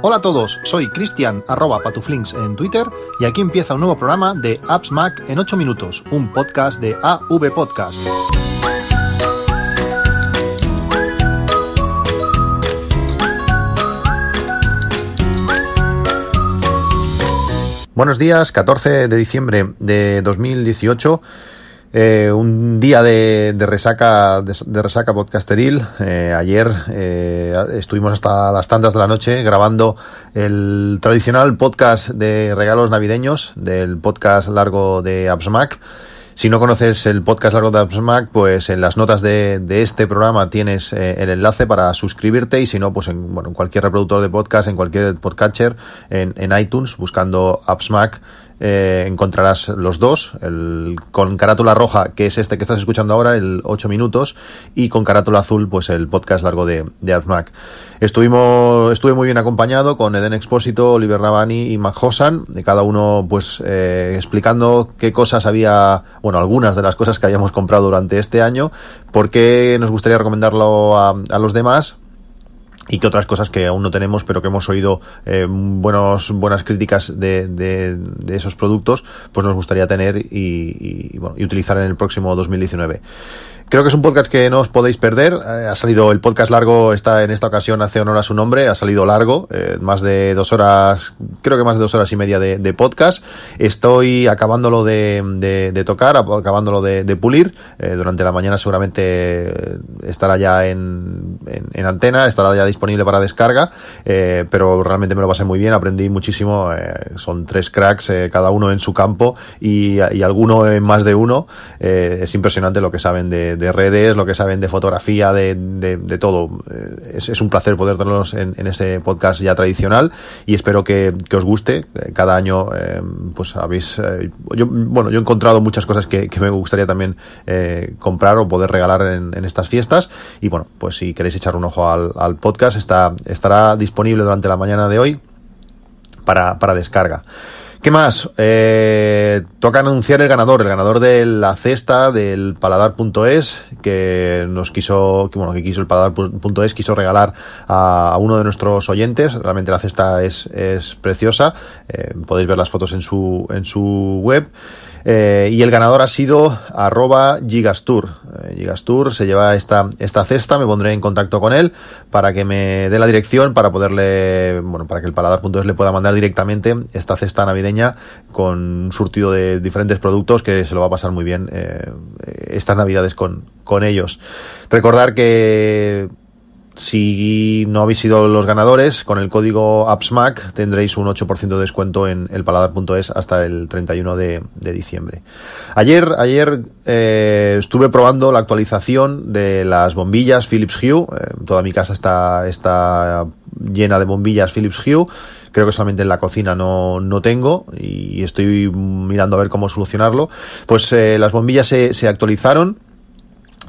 Hola a todos, soy Cristian arroba patuflinks en Twitter y aquí empieza un nuevo programa de Apps Mac en 8 minutos, un podcast de AV Podcast. Buenos días, 14 de diciembre de 2018. Eh, un día de, resaca de, resaca podcasteril. Eh, ayer eh, estuvimos hasta las tantas de la noche grabando el tradicional podcast de regalos navideños del podcast largo de AppsMac. Si no conoces el podcast largo de AppsMac, pues en las notas de, este programa tienes el enlace para suscribirte y si no, pues en, bueno, en cualquier reproductor de podcast, en cualquier podcatcher, en, en iTunes, buscando AppsMac eh, encontrarás los dos, el, con carátula roja, que es este que estás escuchando ahora, el 8 minutos, y con carátula azul, pues el podcast largo de, de Estuvimos, estuve muy bien acompañado con Eden Expósito, Oliver Navani y Mac Hosan, de cada uno pues eh, explicando qué cosas había, bueno, algunas de las cosas que habíamos comprado durante este año, por qué nos gustaría recomendarlo a, a los demás y que otras cosas que aún no tenemos, pero que hemos oído eh, buenos, buenas críticas de, de, de, esos productos, pues nos gustaría tener y, y, bueno, y utilizar en el próximo 2019. Creo que es un podcast que no os podéis perder. Eh, ha salido el podcast largo, está en esta ocasión hace honor a su nombre, ha salido largo, eh, más de dos horas, creo que más de dos horas y media de, podcast. Estoy acabándolo de, tocar, acabándolo de, pulir. Eh, durante la mañana seguramente estará ya en, en, en, antena, estará ya disponible para descarga, pero realmente me lo pasé muy bien, aprendí muchísimo. Son tres cracks, cada uno en su campo y alguno en más de uno. es impresionante lo que saben de de redes, lo que saben de fotografía, de, de, todo. Eh, es, es, un placer poder tenerlos en, en, este podcast ya tradicional y espero que, que os guste. Eh, cada año, eh, pues habéis, yo, bueno, yo he encontrado muchas cosas que, que me gustaría también comprar o poder regalar en, en, estas fiestas. Y bueno, pues si queréis echar un ojo al, al podcast, está, estará disponible durante la mañana de hoy para, para descarga. ¿Qué más? Eh, toca anunciar el ganador, el ganador de la cesta del paladar.es, que nos quiso, que, bueno, que quiso el paladar.es, quiso regalar a, uno de nuestros oyentes. Realmente la cesta es, es preciosa. Eh, podéis ver las fotos en su, en su web. Eh, y el ganador ha sido arroba Gigastur. Eh, Gigastur se lleva esta, esta cesta, me pondré en contacto con él para que me dé la dirección para poderle, bueno, para que el paladar.es le pueda mandar directamente esta cesta navideña con un surtido de diferentes productos que se lo va a pasar muy bien eh, estas navidades con, con ellos. Recordar que si no habéis sido los ganadores, con el código AppsMac tendréis un 8% de descuento en elpaladar.es hasta el 31 de, de, diciembre. Ayer, ayer eh, estuve probando la actualización de las bombillas Philips Hue. Eh, toda mi casa está, está llena de bombillas Philips Hue. Creo que solamente en la cocina no, no tengo y estoy mirando a ver cómo solucionarlo. Pues eh, las bombillas se, se actualizaron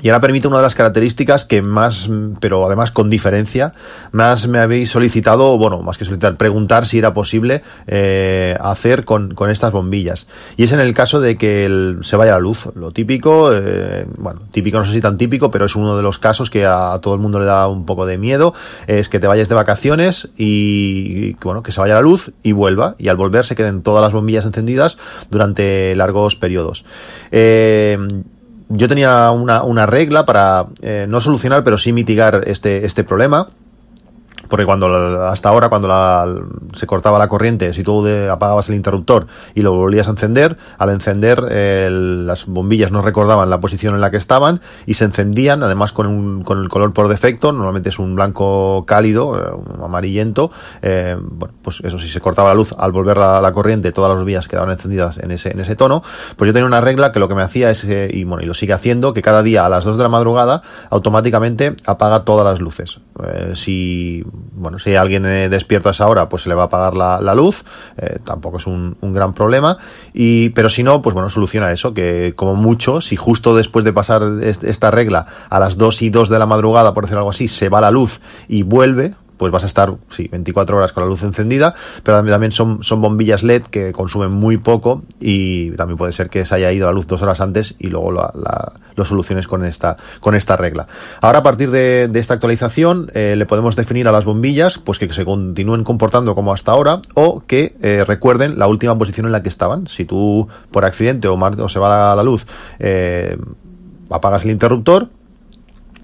y ahora permite una de las características que más, pero además con diferencia, más me habéis solicitado, bueno, más que solicitar, preguntar si era posible eh, hacer con, con, estas bombillas. Y es en el caso de que el, se vaya la luz. Lo típico, eh, bueno, típico no sé si tan típico, pero es uno de los casos que a, todo el mundo le da un poco de miedo, es que te vayas de vacaciones y, y, bueno, que se vaya la luz y vuelva. Y al volver se queden todas las bombillas encendidas durante largos periodos. Eh, yo tenía una, una regla para eh, no solucionar, pero sí mitigar este, este problema porque cuando hasta ahora cuando la, se cortaba la corriente si tú apagabas el interruptor y lo volvías a encender al encender las bombillas no recordaban la posición en la que estaban y se encendían además con, un, con el color por defecto normalmente es un blanco cálido eh, un amarillento eh, bueno pues eso si se cortaba la luz al volver la, la, corriente todas las bombillas quedaban encendidas en ese en ese tono pues yo tenía una regla que lo que me hacía es eh, y bueno y lo sigue haciendo que cada día a las 2 de la madrugada automáticamente apaga todas las luces. Eh, si bueno, si alguien eh, despierta a esa hora, pues se le va a apagar la, la luz, eh, tampoco es un, un, gran problema, y, pero si no, pues bueno, soluciona eso, que como mucho, si justo después de pasar esta regla a las 2 y 2 de la madrugada, por decir algo así, se va la luz y vuelve, pues vas a estar, sí, 24 horas con la luz encendida, pero también son, son bombillas LED que consumen muy poco y también puede ser que se haya ido la luz dos horas antes y luego la, lo soluciones con esta, con esta regla. Ahora, a partir de, esta actualización, eh, le podemos definir a las bombillas pues que se continúen comportando como hasta ahora o que eh, recuerden la última posición en la que estaban. Si tú, por accidente o, o se va la, la luz, eh, apagas el interruptor,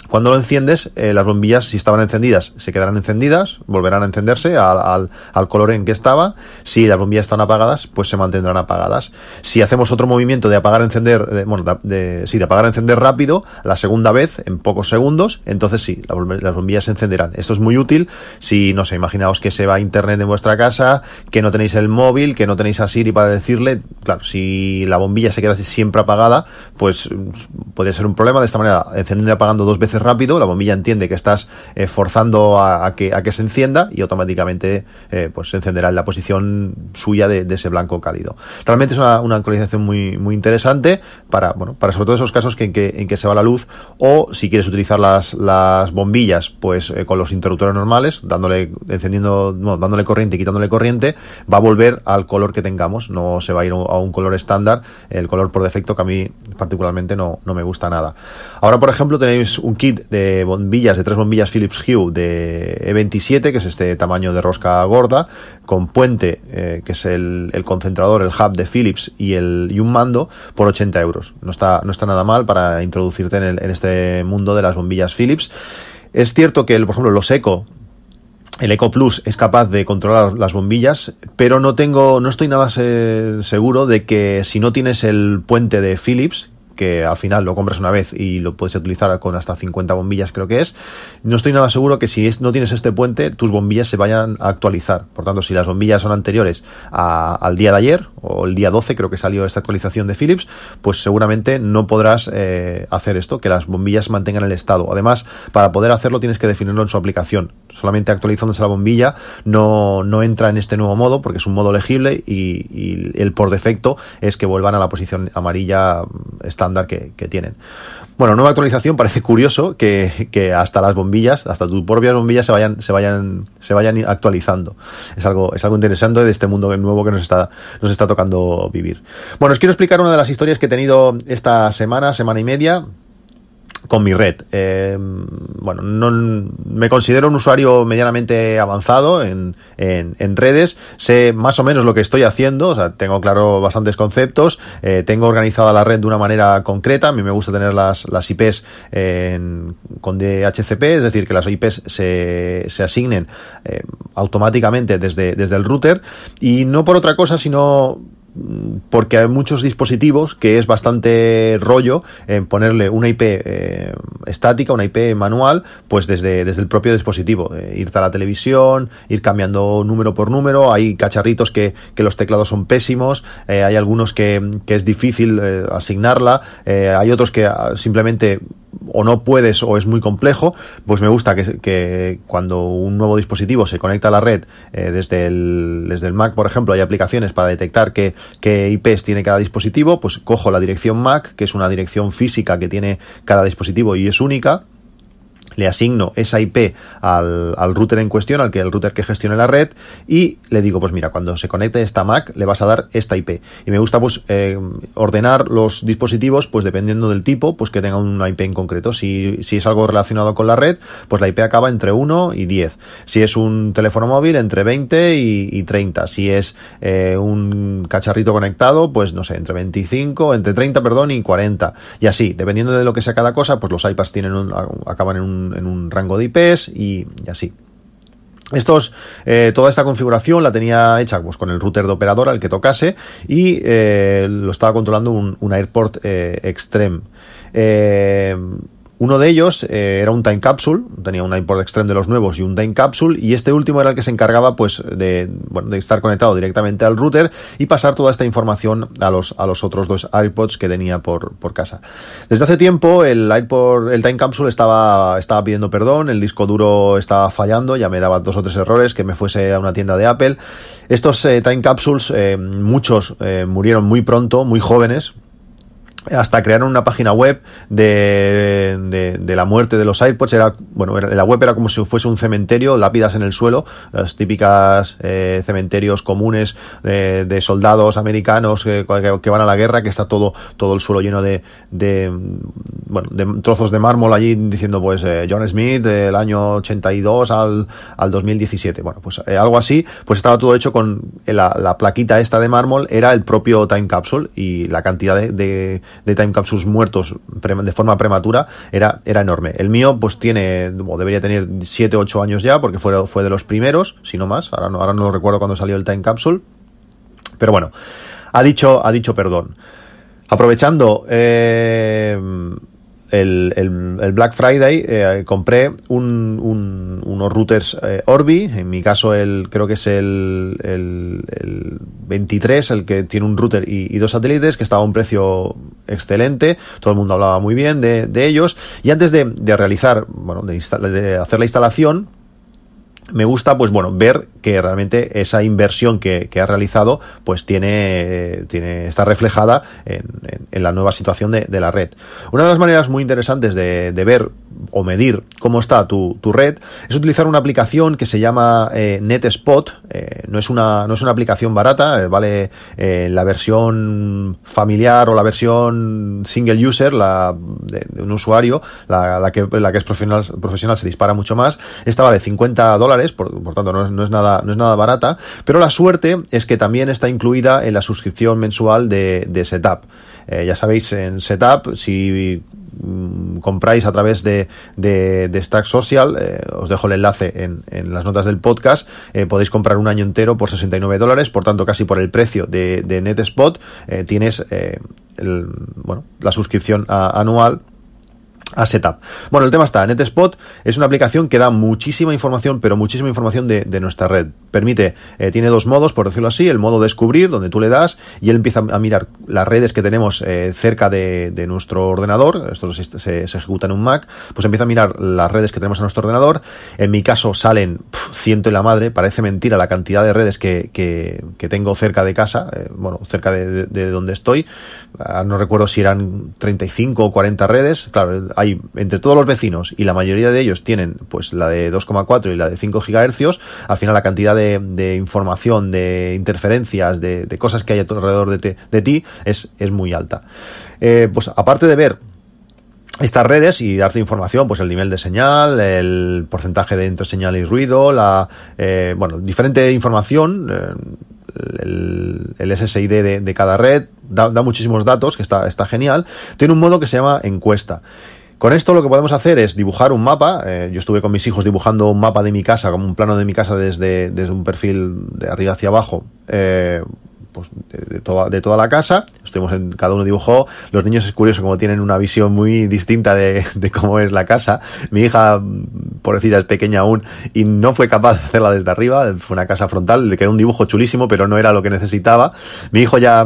cuando lo enciendes, eh, las bombillas, si estaban encendidas, se quedarán encendidas, volverán a encenderse al, al, color en que estaba. Si las bombillas están apagadas, pues se mantendrán apagadas. Si hacemos otro movimiento de apagar, encender, de, bueno, de, sí, de apagar, encender rápido, la segunda vez, en pocos segundos, entonces sí, las bombillas se encenderán. Esto es muy útil si, no sé, imaginaos que se va a internet en vuestra casa, que no tenéis el móvil, que no tenéis a Siri para decirle, claro, si la bombilla se queda siempre apagada, pues podría ser un problema. De esta manera, encendiendo y apagando dos veces rápido, la bombilla entiende que estás eh, forzando a, que, a que se encienda y automáticamente eh, pues se encenderá en la posición suya de, ese blanco cálido. Realmente es una, actualización muy, muy interesante para, bueno, para sobre todo esos casos que, en, que, en que se va la luz o si quieres utilizar las, las bombillas pues eh, con los interruptores normales, dándole, encendiendo, dándole corriente y quitándole corriente, va a volver al color que tengamos, no se va a ir a un color estándar, el color por defecto que a mí particularmente no, no me gusta nada. Ahora, por ejemplo, tenéis un kit de bombillas, de tres bombillas Philips Hue de E27, que es este tamaño de rosca gorda, con puente, eh, que es el, concentrador, el hub de Philips y, el, y un mando, por 80 euros. No está, no está nada mal para introducirte en, en este mundo de las bombillas Philips. Es cierto que, por ejemplo, los Eco el Eco Plus es capaz de controlar las bombillas, pero no tengo, no estoy nada seguro de que si no tienes el puente de Philips, que al final lo compras una vez y lo puedes utilizar con hasta 50 bombillas creo que es, no estoy nada seguro que si no tienes este puente tus bombillas se vayan a actualizar. Por tanto, si las bombillas son anteriores al día de ayer o el día 12 creo que salió esta actualización de Philips, pues seguramente no podrás eh, hacer esto, que las bombillas mantengan el estado. Además, para poder hacerlo tienes que definirlo en su aplicación. Solamente actualizándose la bombilla no, no entra en este nuevo modo porque es un modo legible y, y el por defecto es que vuelvan a la posición amarilla estándar estándar que, tienen. Bueno, nueva actualización, parece curioso que, hasta las bombillas, hasta tus propias bombillas se vayan, se vayan, se vayan actualizando. Es algo, es algo interesante de este mundo nuevo que nos está, nos está tocando vivir. Bueno, os quiero explicar una de las historias que he tenido esta semana, semana y media con mi red. Eh, bueno, no, me considero un usuario medianamente avanzado en, en, redes, sé más o menos lo que estoy haciendo, o sea, tengo claro bastantes conceptos, eh, tengo organizada la red de una manera concreta, a mí me gusta tener las, las IPs con DHCP, es decir, que las IPs se, se asignen eh, automáticamente desde, desde el router. Y no por otra cosa, sino porque hay muchos dispositivos que es bastante rollo en ponerle una IP eh, estática, una IP manual, pues desde, desde el propio dispositivo. Eh, irte a la televisión, ir cambiando número por número. Hay cacharritos que, que los teclados son pésimos, eh, hay algunos que, que es difícil asignarla, hay otros que ah, simplemente o no puedes o es muy complejo, pues me gusta que, cuando un nuevo dispositivo se conecta a la red eh, desde, el, desde el Mac, por ejemplo, hay aplicaciones para detectar qué, qué IPs tiene cada dispositivo, pues cojo la dirección MAC, que es una dirección física que tiene cada dispositivo y es única, le asigno esa IP al, al, router en cuestión, al que el router que gestione la red, y le digo, pues mira, cuando se conecte esta Mac, le vas a dar esta IP. Y me gusta pues eh, ordenar los dispositivos, pues dependiendo del tipo, pues que tenga una IP en concreto. Si, si es algo relacionado con la red, pues la IP acaba entre 1 y 10. Si es un teléfono móvil, entre 20 y, y 30. Si es eh, un cacharrito conectado, pues no sé, entre 25, entre 30, perdón, y 40. Y así, dependiendo de lo que sea cada cosa, pues los iPads tienen un, acaban en un en un rango de IPs y, así. Estos, eh, toda esta configuración la tenía hecha pues, con el router de operador al que tocase y eh, lo estaba controlando un, AirPort eh, Extreme. Uno de ellos eh, era un Time Capsule, tenía un iPod Extreme de los nuevos y un Time Capsule, y este último era el que se encargaba pues de, estar conectado directamente al router y pasar toda esta información a los, a los otros dos iPods que tenía por, casa. Desde hace tiempo el iPod, el Time Capsule estaba, estaba pidiendo perdón, el disco duro estaba fallando, ya me daba dos o tres errores, que me fuese a una tienda de Apple. Estos eh, Time Capsules, eh, muchos murieron muy pronto, muy jóvenes, hasta crear una página web de, de, la muerte de los AirPods. Era, bueno, la web era como si fuese un cementerio, lápidas en el suelo, las típicas eh, cementerios comunes de soldados americanos que, que, van a la guerra, que está todo, todo el suelo lleno de, de, bueno, de trozos de mármol allí diciendo, pues, eh, John Smith del año 82 al, al 2017. Bueno, pues eh, algo así, pues estaba todo hecho con la, la, plaquita esta de mármol, era el propio Time Capsule y la cantidad de de time capsules muertos de forma prematura era, era enorme. El mío, pues tiene, debería tener 7, 8 años ya, porque fue, fue de los primeros, si no más. Ahora no, ahora no recuerdo cuando salió el time capsule. Pero bueno, ha dicho, ha dicho perdón. Aprovechando, eh, el, el, Black Friday eh, compré un, unos routers eh, Orbi, en mi caso el creo que es el, el, 23, el que tiene un router y, dos satélites, que estaba a un precio excelente, todo el mundo hablaba muy bien de, de ellos, y antes de, de realizar, bueno, de, de hacer la instalación, me gusta, pues bueno, ver que realmente esa inversión que, que ha realizado, pues tiene, tiene, está reflejada en, en, la nueva situación de, de, la red. Una de las maneras muy interesantes de, de ver o medir cómo está tu, tu, red es utilizar una aplicación que se llama eh, NetSpot. Eh, no, es una, no es una aplicación barata, eh, vale la versión familiar o la versión single user, la de, de un usuario, la, la, que, la que es profesional, profesional se dispara mucho más. Esta vale 50 dólares por, tanto no es, nada, no es nada barata, pero la suerte es que también está incluida en la suscripción mensual de, de Setup. Eh, ya sabéis, en Setup, si mm, compráis a través de, de, Stack Social, eh, os dejo el enlace en, en, las notas del podcast, eh, podéis comprar un año entero por 69 dólares, por tanto casi por el precio de, NetSpot, tienes bueno, la suscripción anual a Setup. Bueno, el tema está, NetSpot es una aplicación que da muchísima información, pero muchísima información de, nuestra red. Permite, eh, tiene dos modos, por decirlo así, el modo descubrir, donde tú le das y él empieza a mirar las redes que tenemos eh, cerca de, nuestro ordenador, esto se, ejecuta en un Mac, pues empieza a mirar las redes que tenemos en nuestro ordenador. En mi caso salen ciento y la madre, parece mentira la cantidad de redes que, tengo cerca de casa, eh, bueno, cerca de, de, de donde estoy. Ah, no recuerdo si eran 35 o 40 redes, claro, hay entre todos los vecinos y la mayoría de ellos tienen pues la de 2,4 y la de 5 gigahercios, al final la cantidad de, información, de interferencias, de, cosas que hay alrededor de, te, de ti es, es muy alta. Eh, pues aparte de ver estas redes y darte información, pues el nivel de señal, el porcentaje de entre señal y ruido, la, eh, bueno, diferente información, eh, el, SSID de, de cada red, da, da, muchísimos datos, que está, está genial. Tiene un modo que se llama encuesta. Con esto lo que podemos hacer es dibujar un mapa. Eh, yo estuve con mis hijos dibujando un mapa de mi casa, como un plano de mi casa desde, desde un perfil de arriba hacia abajo. Eh, pues de, toda, de toda la casa. Estuvimos en, cada uno dibujó. Los niños es curioso como tienen una visión muy distinta de, de cómo es la casa. Mi hija, pobrecita, es pequeña aún y no fue capaz de hacerla desde arriba. Fue una casa frontal, le quedó un dibujo chulísimo, pero no era lo que necesitaba. Mi hijo ya,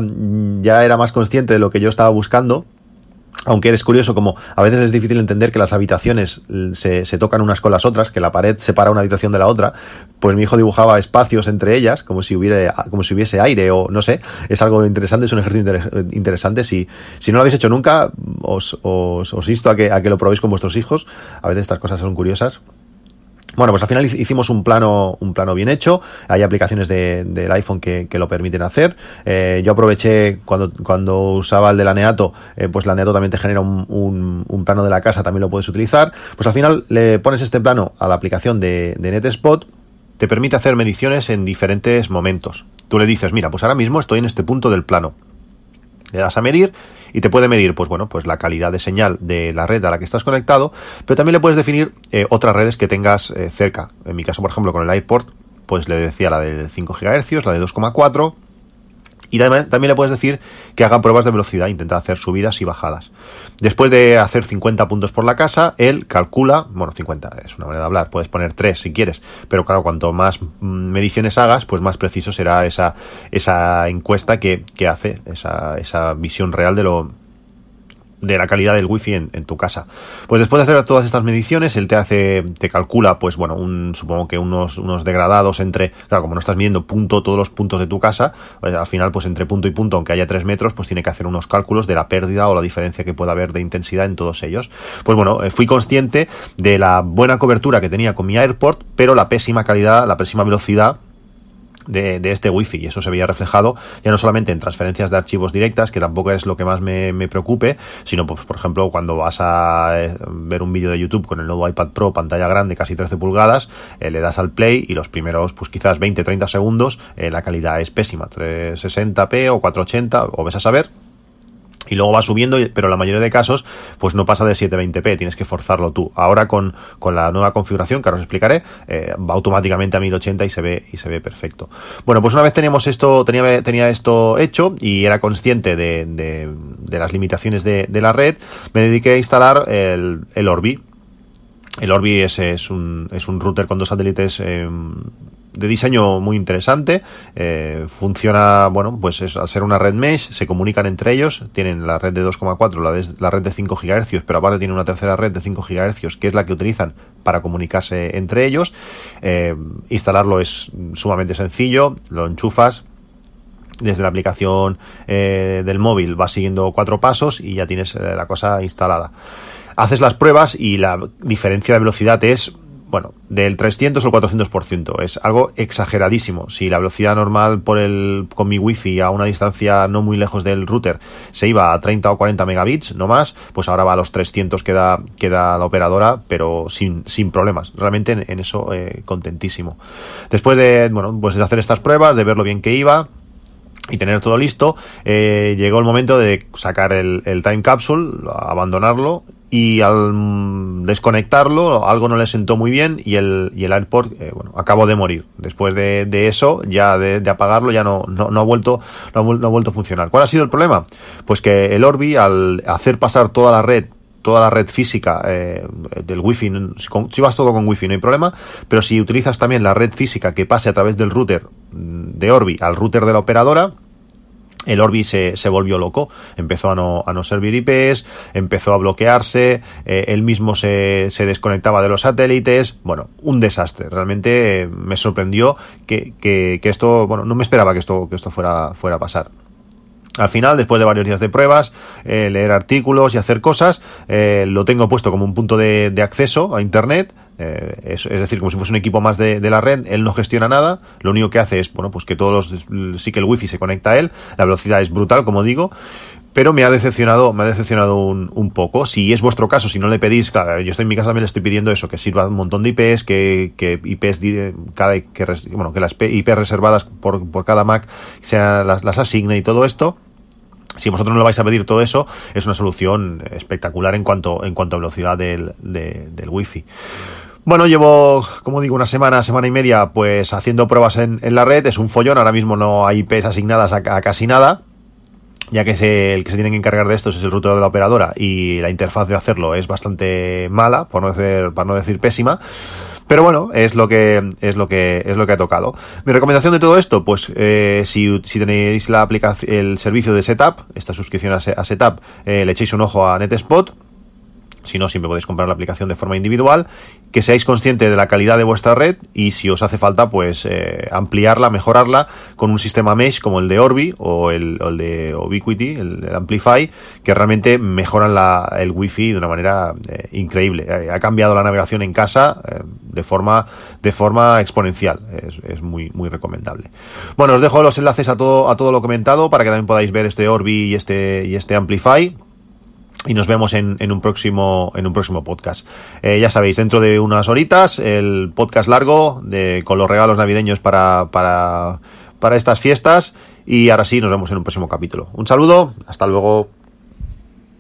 ya era más consciente de lo que yo estaba buscando aunque eres curioso como a veces es difícil entender que las habitaciones se, se, tocan unas con las otras, que la pared separa una habitación de la otra, pues mi hijo dibujaba espacios entre ellas, como si hubiera, como si hubiese aire o no sé, es algo interesante, es un ejercicio inter interesante. Si, si no lo habéis hecho nunca, os, os, os insto a que, a que lo probéis con vuestros hijos. A veces estas cosas son curiosas. Bueno, pues al final hicimos un plano, un plano bien hecho. Hay aplicaciones de, del iPhone que, lo permiten hacer. Eh, yo aproveché cuando, cuando usaba el de la Neato, eh, pues la Neato también te genera un, plano de la casa, también lo puedes utilizar. Pues al final le pones este plano a la aplicación de NetSpot, te permite hacer mediciones en diferentes momentos. Tú le dices, mira, pues ahora mismo estoy en este punto del plano. Le das a medir y te puede medir, pues bueno, pues la calidad de señal de la red a la que estás conectado, pero también le puedes definir eh, otras redes que tengas eh, cerca. En mi caso, por ejemplo, con el iPort, pues le decía la de 5 GHz, la de 2,4 y también, también, le puedes decir que haga pruebas de velocidad, intenta hacer subidas y bajadas. Después de hacer 50 puntos por la casa, él calcula, bueno, 50 es una manera de hablar, puedes poner 3 si quieres, pero claro, cuanto más mediciones hagas, pues más preciso será esa, esa encuesta que, que hace, esa, esa visión real de lo, de la calidad del wifi en, en, tu casa. Pues después de hacer todas estas mediciones, él te hace, te calcula, pues bueno, un, supongo que unos, unos degradados entre, claro, como no estás midiendo punto, todos los puntos de tu casa, pues al final, pues entre punto y punto, aunque haya tres metros, pues tiene que hacer unos cálculos de la pérdida o la diferencia que pueda haber de intensidad en todos ellos. Pues bueno, eh, fui consciente de la buena cobertura que tenía con mi AirPort, pero la pésima calidad, la pésima velocidad de, este wifi y eso se veía reflejado ya no solamente en transferencias de archivos directas que tampoco es lo que más me, me preocupe sino pues por ejemplo cuando vas a eh, ver un vídeo de YouTube con el nuevo iPad Pro pantalla grande casi 13 pulgadas eh, le das al play y los primeros pues quizás 20-30 segundos eh, la calidad es pésima 360p o 480 o ves a saber y luego va subiendo, pero la mayoría de casos, pues no pasa de 720p, tienes que forzarlo tú. Ahora con, con la nueva configuración, que ahora os explicaré, eh, va automáticamente a 1080 y se ve, y se ve perfecto. Bueno, pues una vez teníamos esto, tenía, tenía esto hecho y era consciente de, de, las limitaciones de, de, la red, me dediqué a instalar el, el Orbi. El Orbi es, es, un, es un router con dos satélites eh, de diseño muy interesante. Eh, funciona, bueno, pues es, al ser una red mesh, se comunican entre ellos. Tienen la red de 2,4, la, la red de 5 GHz, pero aparte tiene una tercera red de 5 GHz, que es la que utilizan para comunicarse entre ellos. Eh, instalarlo es sumamente sencillo, lo enchufas, desde la aplicación eh, del móvil vas siguiendo cuatro pasos y ya tienes la cosa instalada. Haces las pruebas y la diferencia de velocidad es bueno, del 300 al 400%. Es algo exageradísimo. Si la velocidad normal por el, con mi wifi a una distancia no muy lejos del router se iba a 30 o 40 megabits, no más, pues ahora va a los 300 que da, que da la operadora, pero sin, sin problemas. Realmente en, eso eh, contentísimo. Después de, bueno, pues de hacer estas pruebas, de ver lo bien que iba, y tener todo listo, eh, llegó el momento de sacar el, el time capsule, abandonarlo y al desconectarlo algo no le sentó muy bien y el, y el AirPort eh, bueno, acabó de morir. Después de, de eso, ya de, de, apagarlo, ya no, no, no ha vuelto, no ha, no ha vuelto a funcionar. ¿Cuál ha sido el problema? Pues que el Orbi, al hacer pasar toda la red toda la red física eh, del wifi, si vas todo con wifi no hay problema, pero si utilizas también la red física que pase a través del router de Orbi al router de la operadora, el Orbi se, se, volvió loco, empezó a no, a no servir IPs, empezó a bloquearse, eh, él mismo se, se, desconectaba de los satélites, bueno, un desastre, realmente eh, me sorprendió que, que, que, esto, bueno, no me esperaba que esto, que esto fuera, fuera a pasar. Al final, después de varios días de pruebas, eh, leer artículos y hacer cosas, eh, lo tengo puesto como un punto de, de acceso a Internet. Eh, es, es, decir, como si fuese un equipo más de, la red, él no gestiona nada, lo único que hace es, bueno, pues que todos los, sí que el wifi se conecta a él, la velocidad es brutal, como digo, pero me ha decepcionado, me ha decepcionado un, un, poco. Si es vuestro caso, si no le pedís, claro, yo estoy en mi casa también le estoy pidiendo eso, que sirva un montón de IPs, que, que IPs cada que bueno, que las IPs reservadas por, por cada Mac sean las, las asigne y todo esto si vosotros no lo vais a pedir todo eso, es una solución espectacular en cuanto, en cuanto a velocidad del, de, del wifi. Bueno, llevo, como digo, una semana, semana y media, pues haciendo pruebas en, en la red. Es un follón, ahora mismo no hay IPs asignadas a, a casi nada ya que se, el que se tiene que encargar de esto es el router de la operadora y la interfaz de hacerlo es bastante mala, por no decir, para no decir pésima. Pero bueno, es lo que es lo que es lo que ha tocado. Mi recomendación de todo esto, pues eh, si, tenéis la aplicación, el servicio de Setup, esta suscripción a, a Setup, eh, le echéis un ojo a NetSpot si no, siempre podéis comprar la aplicación de forma individual, que seáis conscientes de la calidad de vuestra red y si os hace falta, pues eh, ampliarla, mejorarla con un sistema mesh como el de Orbi o el, o el de Ubiquiti, el, Amplify, que realmente mejoran la, el wifi de una manera eh, increíble. Eh, ha cambiado la navegación en casa eh, de forma de forma exponencial. Es, es, muy muy recomendable. Bueno, os dejo los enlaces a todo a todo lo comentado para que también podáis ver este Orbi y este y este Amplify y nos vemos en, en, un próximo en un próximo podcast. Eh, ya sabéis, dentro de unas horitas, el podcast largo de, con los regalos navideños para, para, para estas fiestas. Y ahora sí, nos vemos en un próximo capítulo. Un saludo, hasta luego.